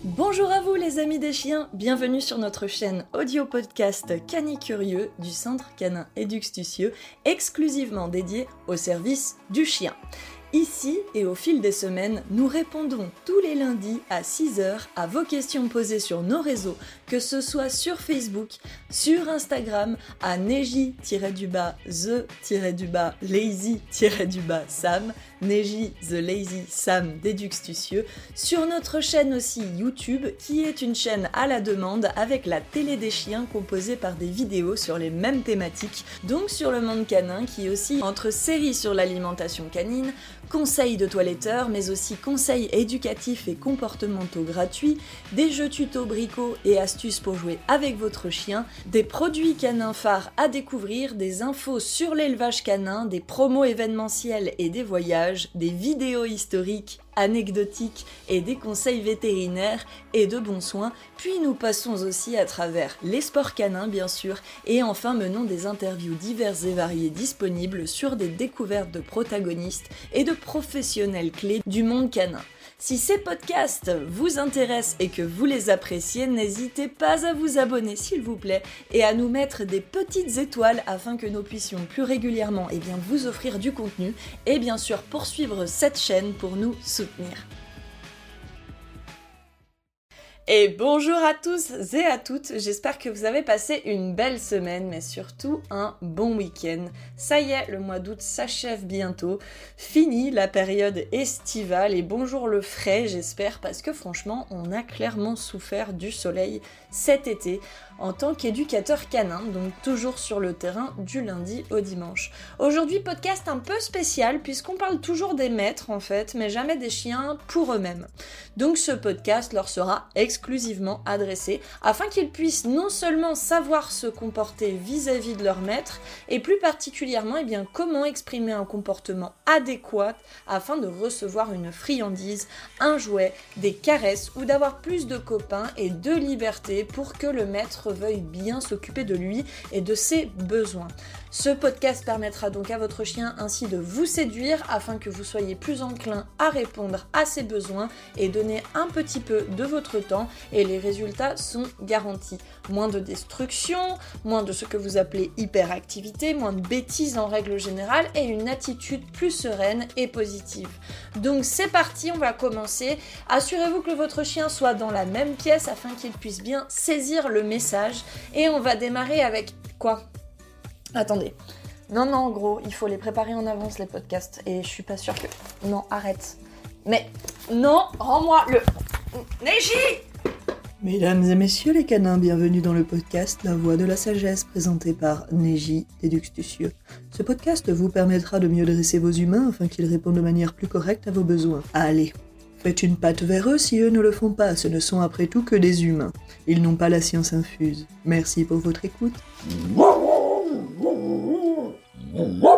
Bonjour à vous les amis des chiens, bienvenue sur notre chaîne audio podcast Canicurieux du Centre Canin Éduxtucieux, exclusivement dédié au service du chien. Ici et au fil des semaines, nous répondons tous les lundis à 6h à vos questions posées sur nos réseaux, que ce soit sur Facebook, sur Instagram, à neji-du-bas, the-du-bas, lazy-du-bas, Sam, Neji the Lazy Sam Déduxtucieux, sur notre chaîne aussi YouTube, qui est une chaîne à la demande avec la télé des chiens composée par des vidéos sur les mêmes thématiques, donc sur le monde canin, qui aussi entre séries sur l'alimentation canine, conseils de toiletteurs, mais aussi conseils éducatifs et comportementaux gratuits, des jeux tuto bricots et astuces pour jouer avec votre chien, des produits canins phares à découvrir, des infos sur l'élevage canin, des promos événementiels et des voyages, des vidéos historiques anecdotiques et des conseils vétérinaires et de bons soins, puis nous passons aussi à travers les sports canins bien sûr, et enfin menons des interviews diverses et variées disponibles sur des découvertes de protagonistes et de professionnels clés du monde canin. Si ces podcasts vous intéressent et que vous les appréciez, n'hésitez pas à vous abonner s'il vous plaît et à nous mettre des petites étoiles afin que nous puissions plus régulièrement eh vous offrir du contenu et bien sûr poursuivre cette chaîne pour nous soutenir. Et bonjour à tous et à toutes, j'espère que vous avez passé une belle semaine, mais surtout un bon week-end. Ça y est, le mois d'août s'achève bientôt, fini la période estivale et bonjour le frais, j'espère, parce que franchement, on a clairement souffert du soleil cet été en tant qu'éducateur canin, donc toujours sur le terrain du lundi au dimanche. Aujourd'hui, podcast un peu spécial puisqu'on parle toujours des maîtres en fait, mais jamais des chiens pour eux-mêmes. Donc ce podcast leur sera exclusivement adressé afin qu'ils puissent non seulement savoir se comporter vis-à-vis de leur maître, et plus particulièrement eh comment exprimer un comportement adéquat afin de recevoir une friandise, un jouet, des caresses ou d'avoir plus de copains et de liberté pour que le maître veuille bien s'occuper de lui et de ses besoins. Ce podcast permettra donc à votre chien ainsi de vous séduire afin que vous soyez plus enclin à répondre à ses besoins et donner un petit peu de votre temps et les résultats sont garantis. Moins de destruction, moins de ce que vous appelez hyperactivité, moins de bêtises en règle générale et une attitude plus sereine et positive. Donc c'est parti, on va commencer. Assurez-vous que votre chien soit dans la même pièce afin qu'il puisse bien saisir le message et on va démarrer avec quoi? Attendez. Non, non, en gros, il faut les préparer en avance, les podcasts. Et je suis pas sûre que. Non, arrête. Mais non, rends-moi le. Neji Mesdames et messieurs les canins, bienvenue dans le podcast La Voix de la Sagesse présenté par Neji Déduxtucieux. Ce podcast vous permettra de mieux dresser vos humains afin qu'ils répondent de manière plus correcte à vos besoins. Allez, faites une patte vers eux si eux ne le font pas, ce ne sont après tout que des humains. Ils n'ont pas la science infuse. Merci pour votre écoute.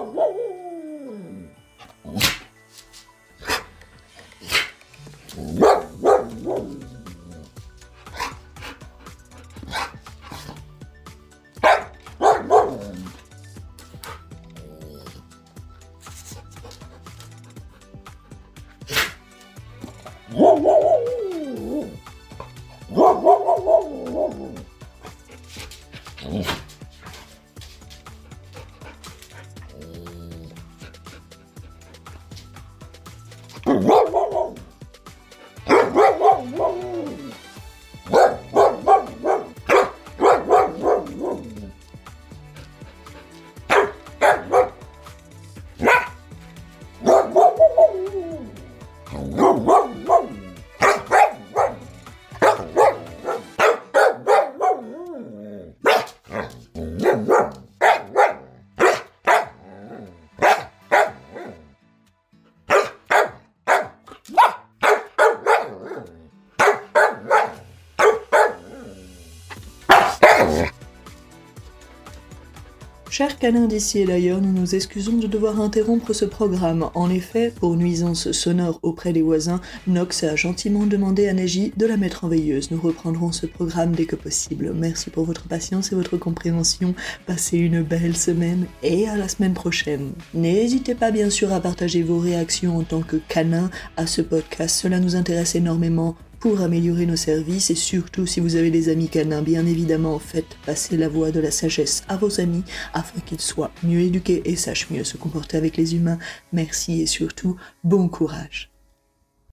Chers canins d'ici et d'ailleurs, nous nous excusons de devoir interrompre ce programme. En effet, pour nuisance sonore auprès des voisins, Nox a gentiment demandé à Neji de la mettre en veilleuse. Nous reprendrons ce programme dès que possible. Merci pour votre patience et votre compréhension. Passez une belle semaine et à la semaine prochaine. N'hésitez pas bien sûr à partager vos réactions en tant que canin à ce podcast. Cela nous intéresse énormément pour améliorer nos services et surtout si vous avez des amis canins, bien évidemment, faites passer la voix de la sagesse à vos amis afin qu'ils soient mieux éduqués et sachent mieux se comporter avec les humains. Merci et surtout, bon courage.